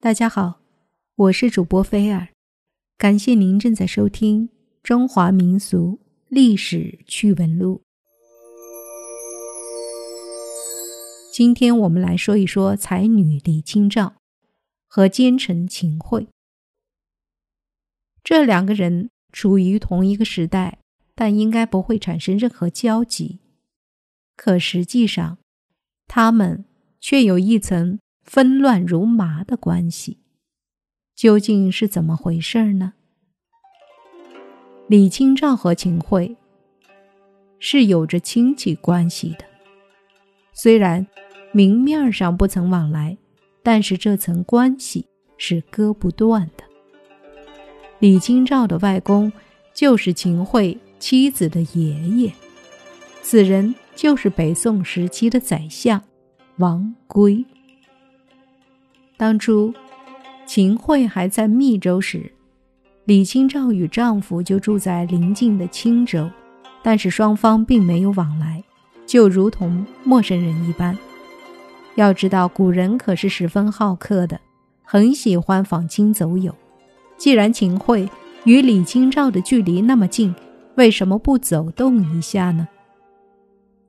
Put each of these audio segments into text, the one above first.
大家好，我是主播菲尔，感谢您正在收听《中华民俗历史趣闻录》。今天我们来说一说才女李清照和奸臣秦桧。这两个人处于同一个时代，但应该不会产生任何交集。可实际上，他们却有一层。纷乱如麻的关系，究竟是怎么回事呢？李清照和秦桧是有着亲戚关系的，虽然明面上不曾往来，但是这层关系是割不断的。李清照的外公就是秦桧妻子的爷爷，此人就是北宋时期的宰相王圭。当初，秦桧还在密州时，李清照与丈夫就住在邻近的青州，但是双方并没有往来，就如同陌生人一般。要知道，古人可是十分好客的，很喜欢访亲走友。既然秦桧与李清照的距离那么近，为什么不走动一下呢？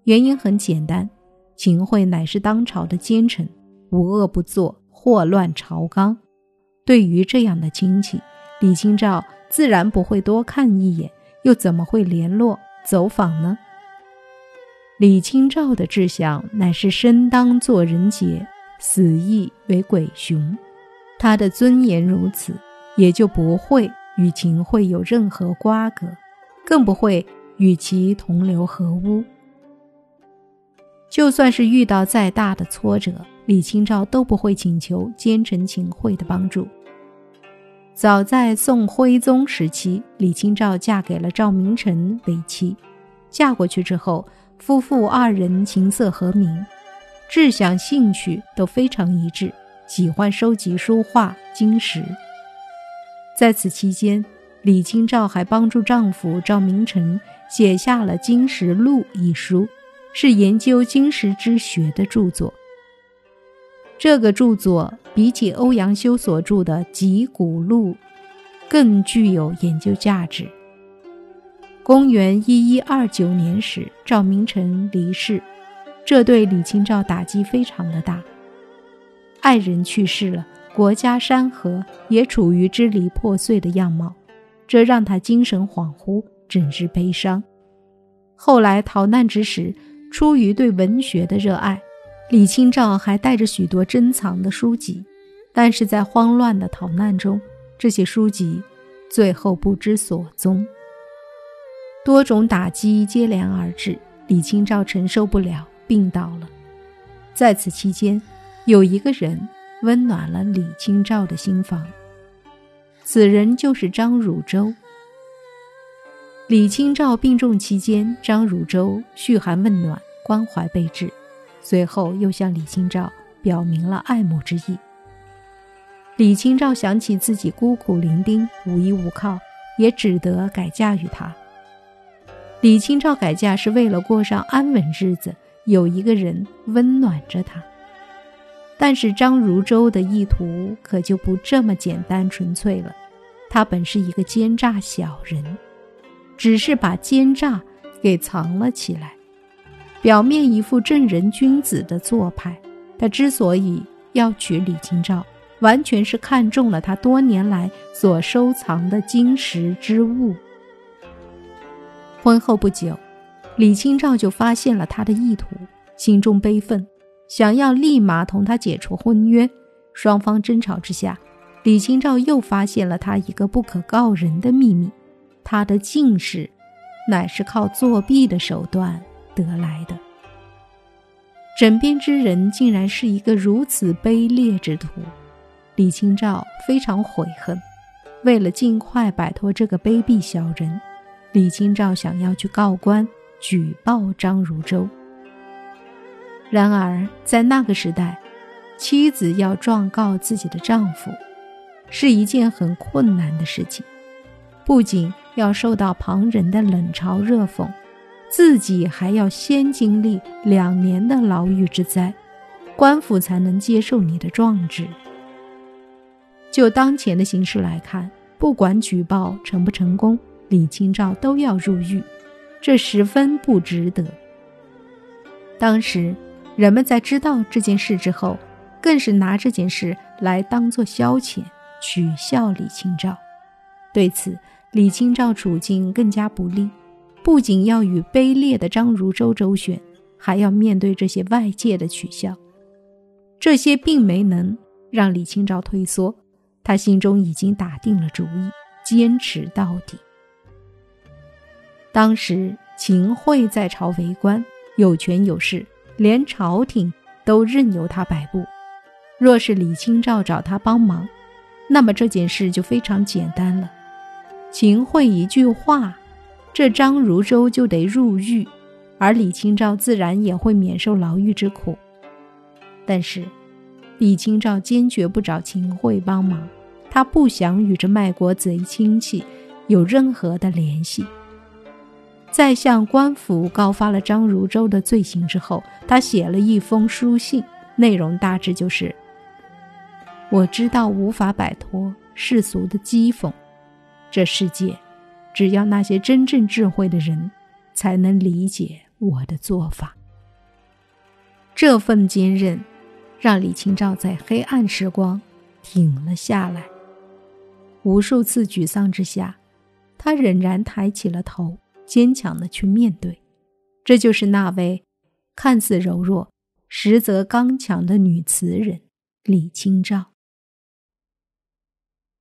原因很简单，秦桧乃是当朝的奸臣，无恶不作。祸乱朝纲，对于这样的亲戚，李清照自然不会多看一眼，又怎么会联络走访呢？李清照的志向乃是生当作人杰，死亦为鬼雄，他的尊严如此，也就不会与秦桧有任何瓜葛，更不会与其同流合污。就算是遇到再大的挫折，李清照都不会请求奸臣秦桧的帮助。早在宋徽宗时期，李清照嫁给了赵明诚为妻。嫁过去之后，夫妇二人琴瑟和鸣，志向兴趣都非常一致，喜欢收集书画金石。在此期间，李清照还帮助丈夫赵明诚写下了《金石录》一书。是研究金石之学的著作。这个著作比起欧阳修所著的《集古录》更具有研究价值。公元一一二九年时，赵明诚离世，这对李清照打击非常的大。爱人去世了，国家山河也处于支离破碎的样貌，这让他精神恍惚，整日悲伤。后来逃难之时。出于对文学的热爱，李清照还带着许多珍藏的书籍，但是在慌乱的逃难中，这些书籍最后不知所踪。多种打击接连而至，李清照承受不了，病倒了。在此期间，有一个人温暖了李清照的心房，此人就是张汝舟。李清照病重期间，张汝舟嘘寒问暖，关怀备至，随后又向李清照表明了爱慕之意。李清照想起自己孤苦伶仃，无依无靠，也只得改嫁于他。李清照改嫁是为了过上安稳日子，有一个人温暖着她。但是张汝舟的意图可就不这么简单纯粹了，他本是一个奸诈小人。只是把奸诈给藏了起来，表面一副正人君子的做派。他之所以要娶李清照，完全是看中了他多年来所收藏的金石之物。婚后不久，李清照就发现了他的意图，心中悲愤，想要立马同他解除婚约。双方争吵之下，李清照又发现了他一个不可告人的秘密。他的进士，乃是靠作弊的手段得来的。枕边之人竟然是一个如此卑劣之徒，李清照非常悔恨。为了尽快摆脱这个卑鄙小人，李清照想要去告官举报张汝舟。然而在那个时代，妻子要状告自己的丈夫，是一件很困难的事情，不仅。要受到旁人的冷嘲热讽，自己还要先经历两年的牢狱之灾，官府才能接受你的状纸。就当前的形势来看，不管举报成不成功，李清照都要入狱，这十分不值得。当时，人们在知道这件事之后，更是拿这件事来当作消遣，取笑李清照。对此，李清照处境更加不利，不仅要与卑劣的张如舟周旋，还要面对这些外界的取笑。这些并没能让李清照退缩，他心中已经打定了主意，坚持到底。当时秦桧在朝为官，有权有势，连朝廷都任由他摆布。若是李清照找他帮忙，那么这件事就非常简单了。秦桧一句话，这张如舟就得入狱，而李清照自然也会免受牢狱之苦。但是，李清照坚决不找秦桧帮忙，他不想与这卖国贼亲戚有任何的联系。在向官府告发了张如舟的罪行之后，他写了一封书信，内容大致就是：我知道无法摆脱世俗的讥讽。这世界，只要那些真正智慧的人，才能理解我的做法。这份坚韧，让李清照在黑暗时光挺了下来。无数次沮丧之下，她仍然抬起了头，坚强的去面对。这就是那位看似柔弱，实则刚强的女词人李清照。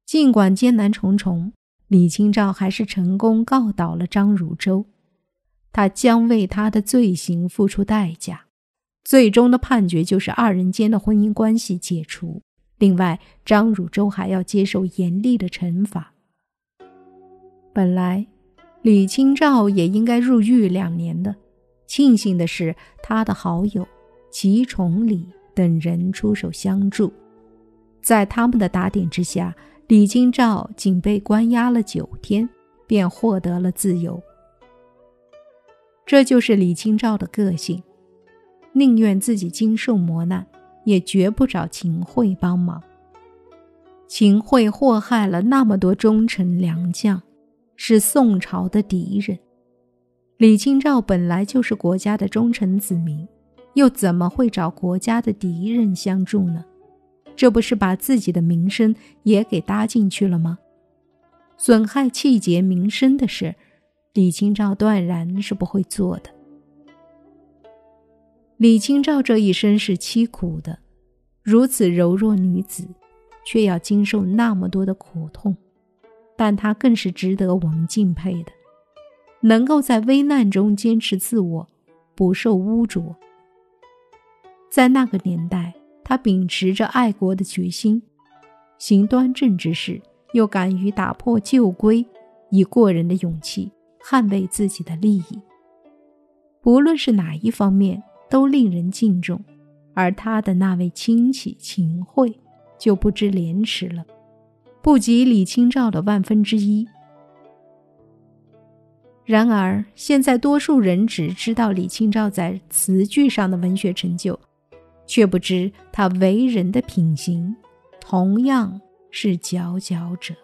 尽管艰难重重。李清照还是成功告倒了张汝舟，他将为他的罪行付出代价。最终的判决就是二人间的婚姻关系解除。另外，张汝舟还要接受严厉的惩罚。本来，李清照也应该入狱两年的。庆幸的是，他的好友齐崇礼等人出手相助，在他们的打点之下。李清照仅被关押了九天，便获得了自由。这就是李清照的个性，宁愿自己经受磨难，也绝不找秦桧帮忙。秦桧祸害了那么多忠臣良将，是宋朝的敌人。李清照本来就是国家的忠臣子民，又怎么会找国家的敌人相助呢？这不是把自己的名声也给搭进去了吗？损害气节名声的事，李清照断然是不会做的。李清照这一生是凄苦的，如此柔弱女子，却要经受那么多的苦痛，但她更是值得我们敬佩的，能够在危难中坚持自我，不受污浊。在那个年代。他秉持着爱国的决心，行端正之事，又敢于打破旧规，以过人的勇气捍卫自己的利益。不论是哪一方面，都令人敬重。而他的那位亲戚秦桧，就不知廉耻了，不及李清照的万分之一。然而，现在多数人只知道李清照在词句上的文学成就。却不知他为人的品行，同样是佼佼者。